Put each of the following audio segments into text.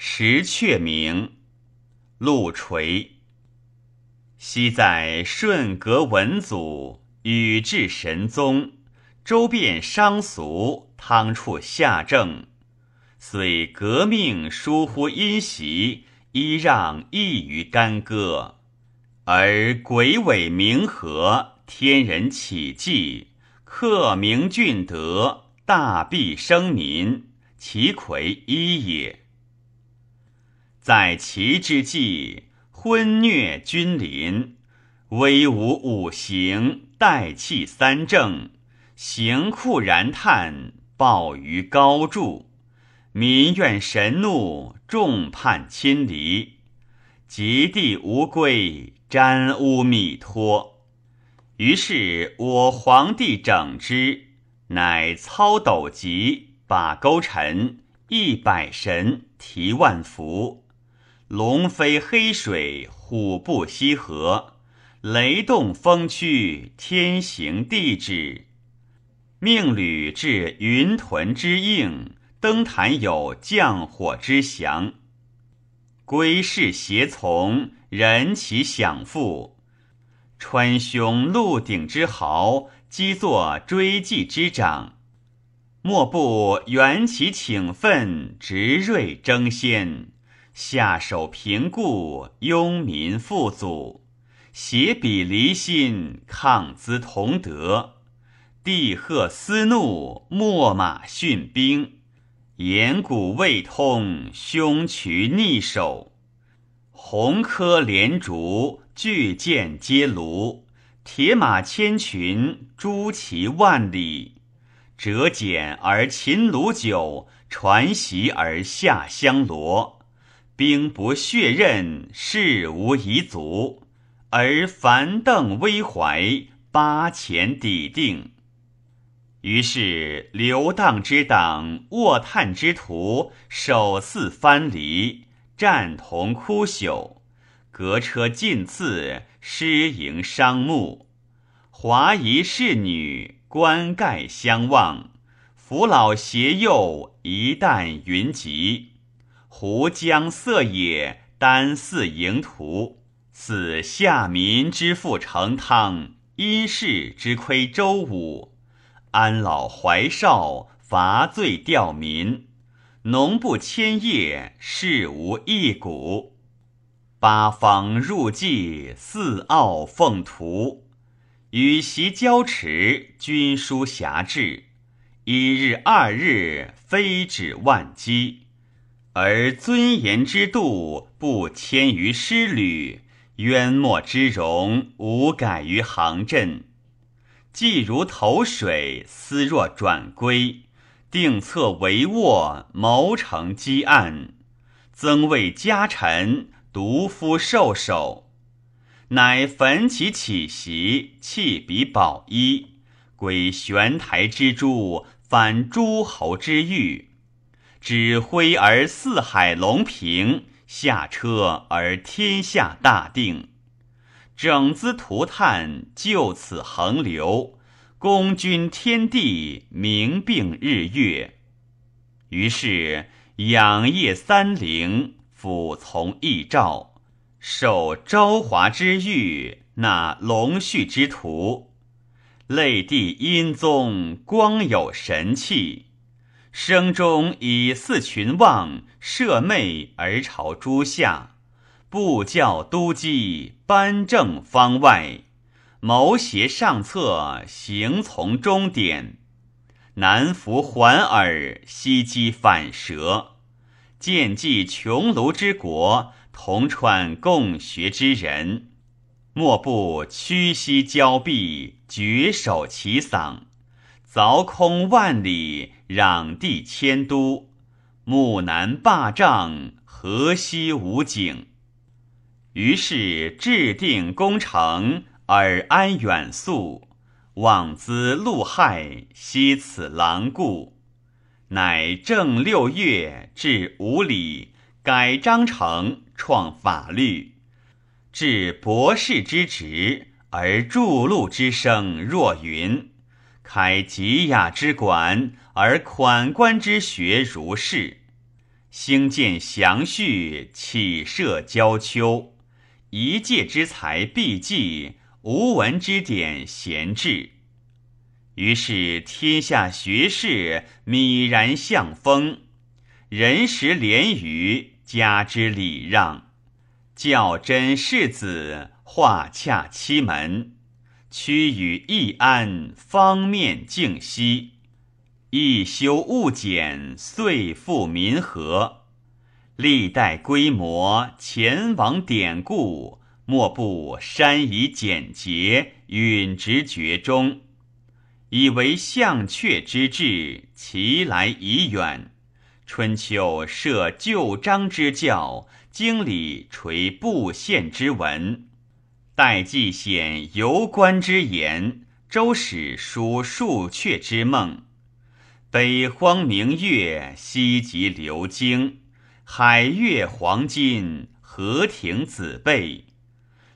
石阙名，陆垂。昔在顺格文祖，宇治神宗，周遍商俗，汤处下政。虽革命疏忽因袭，依让异于干戈，而鬼尾冥和，天人启济，克明俊德，大庇生民，其魁一也。在齐之际，昏虐君临，威武五行，代气三正，行酷然叹，暴于高筑，民怨神怒，众叛亲离，及地无归，沾污弥托。于是我皇帝整之，乃操斗级，把钩沉，一百神，提万福。龙飞黑水，虎步西河，雷动风驱，天行地止。命旅至云屯之应，登坛有降火之祥。归士协从，人其享复。川兄鹿鼎之豪，积作追记之长。莫不缘其请奋，执锐争先。下手平固，庸民富祖；携笔离心，抗资同德。帝贺思怒，秣马训兵。言古未通，凶渠逆守。红科连竹，巨舰皆卢。铁马千群，朱旗万里。折简而秦鲁酒，传檄而下香罗。兵不血刃，士无遗足，而樊邓威怀，八前抵定。于是流荡之党，卧叹之徒，首似藩篱，战同枯朽，革车尽次，失营伤目，华夷士女，冠盖相望，扶老携幼，一旦云集。湖江色野，丹似营图；此下民之富成汤，因士之亏周武。安老怀少，伐罪吊民。农不迁业，事无一谷。八方入祭，四奥奉图。与席交持，军书辖志。一日二日，非止万机。而尊严之度不迁于师旅，渊墨之容无改于行阵。既如投水，思若转归。定策帷幄，谋成积案。增为家臣，独夫受首。乃焚其起席，弃彼宝衣，归玄台之珠，反诸侯之玉。指挥而四海隆平，下车而天下大定。整资涂炭，就此横流，功君天地，明并日月。于是仰业三陵，俯从义诏，受昭华之誉，纳龙绪之徒，类地阴宗，光有神气。声中以四群望，射媚而朝诸夏，布教都稽，颁政方外，谋协上策，行从中典。南服环耳，西击反舌，见济穷庐之国，同川共学之人，莫不屈膝交臂，绝首其嗓。凿空万里，攘地迁都，木南霸帐，河西无景。于是制定攻城，而安远宿，望资陆害，惜此狼顾。乃正六月，至五里，改章程，创法律，至博士之职，而筑路之声若云。开极雅之馆，而款官之学如是。兴建祥序，启设交丘。一介之才必济，无闻之典闲置。于是天下学士泯然向风，人时廉于加之礼让，教真世子化洽七门，屈与易安，方面静息。一修物简，遂复民和。历代规模，前往典故，莫不山以简洁，允直绝中。以为象阙之志，其来已远。春秋设旧章之教，经理垂布县之文。代记显游官之言，周史书数阙之梦。北荒明月，西极流经。海月黄金，河亭紫贝，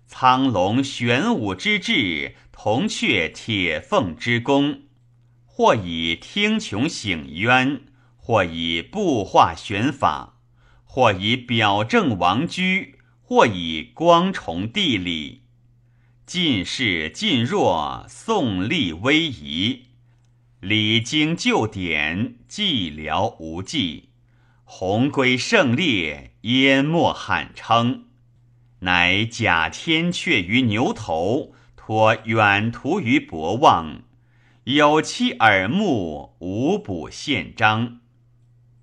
苍龙玄武之志，铜雀铁凤之功。或以听穷醒渊，或以布化玄法，或以表正王居，或以光崇地理。晋世晋弱，宋立威仪。礼经旧典，寂寥无际。鸿归胜烈，淹没罕称，乃假天阙于牛头，托远图于博望，有其耳目，无补宪章。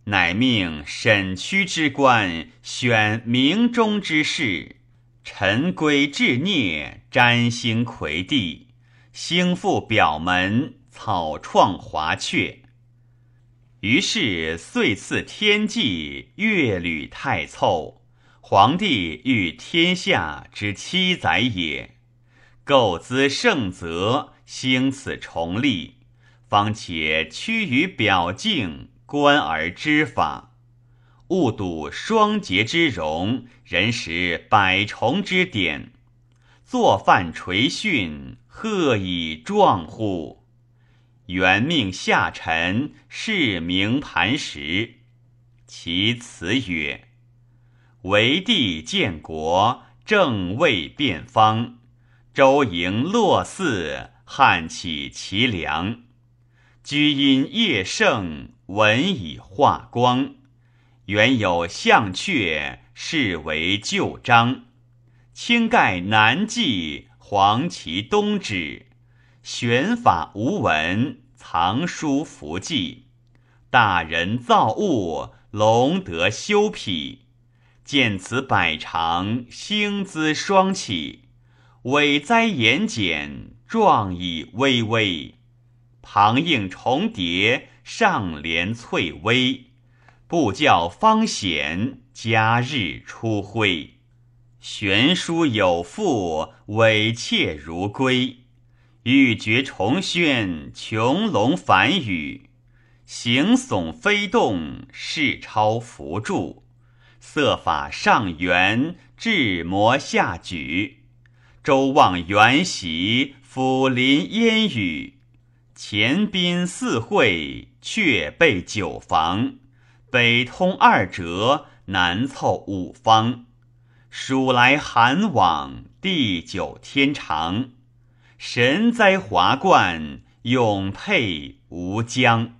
乃命审区之官，选明中之士，臣规至孽，占星魁地，兴复表门，草创华阙。于是遂赐天际，月履太凑。皇帝欲天下之七载也，构资圣泽，兴此崇立，方且趋于表敬，观而知法。勿睹双节之容，人识百重之典。作范垂训，贺以壮乎？元命下臣示明磐石，其辞曰：“为帝建国，正位变方。周营洛寺，汉起其梁。居因业盛，文以化光。原有象阙，是为旧章。清盖南纪，黄旗东指。”玄法无闻，藏书符记。大人造物，龙德修辟。见此百长，兴姿双起。伟哉言简，壮以巍巍。旁应重叠，上连翠微。布教方显，佳日初辉。玄殊有赋，伟妾如归。欲绝重轩，穹隆繁宇，行耸飞动，势超浮柱。色法上圆，智摩下举。周望元席，抚临烟雨。前宾四会，却备九房。北通二折，南凑五方。暑来寒往，地久天长。神哉华冠，永佩无疆。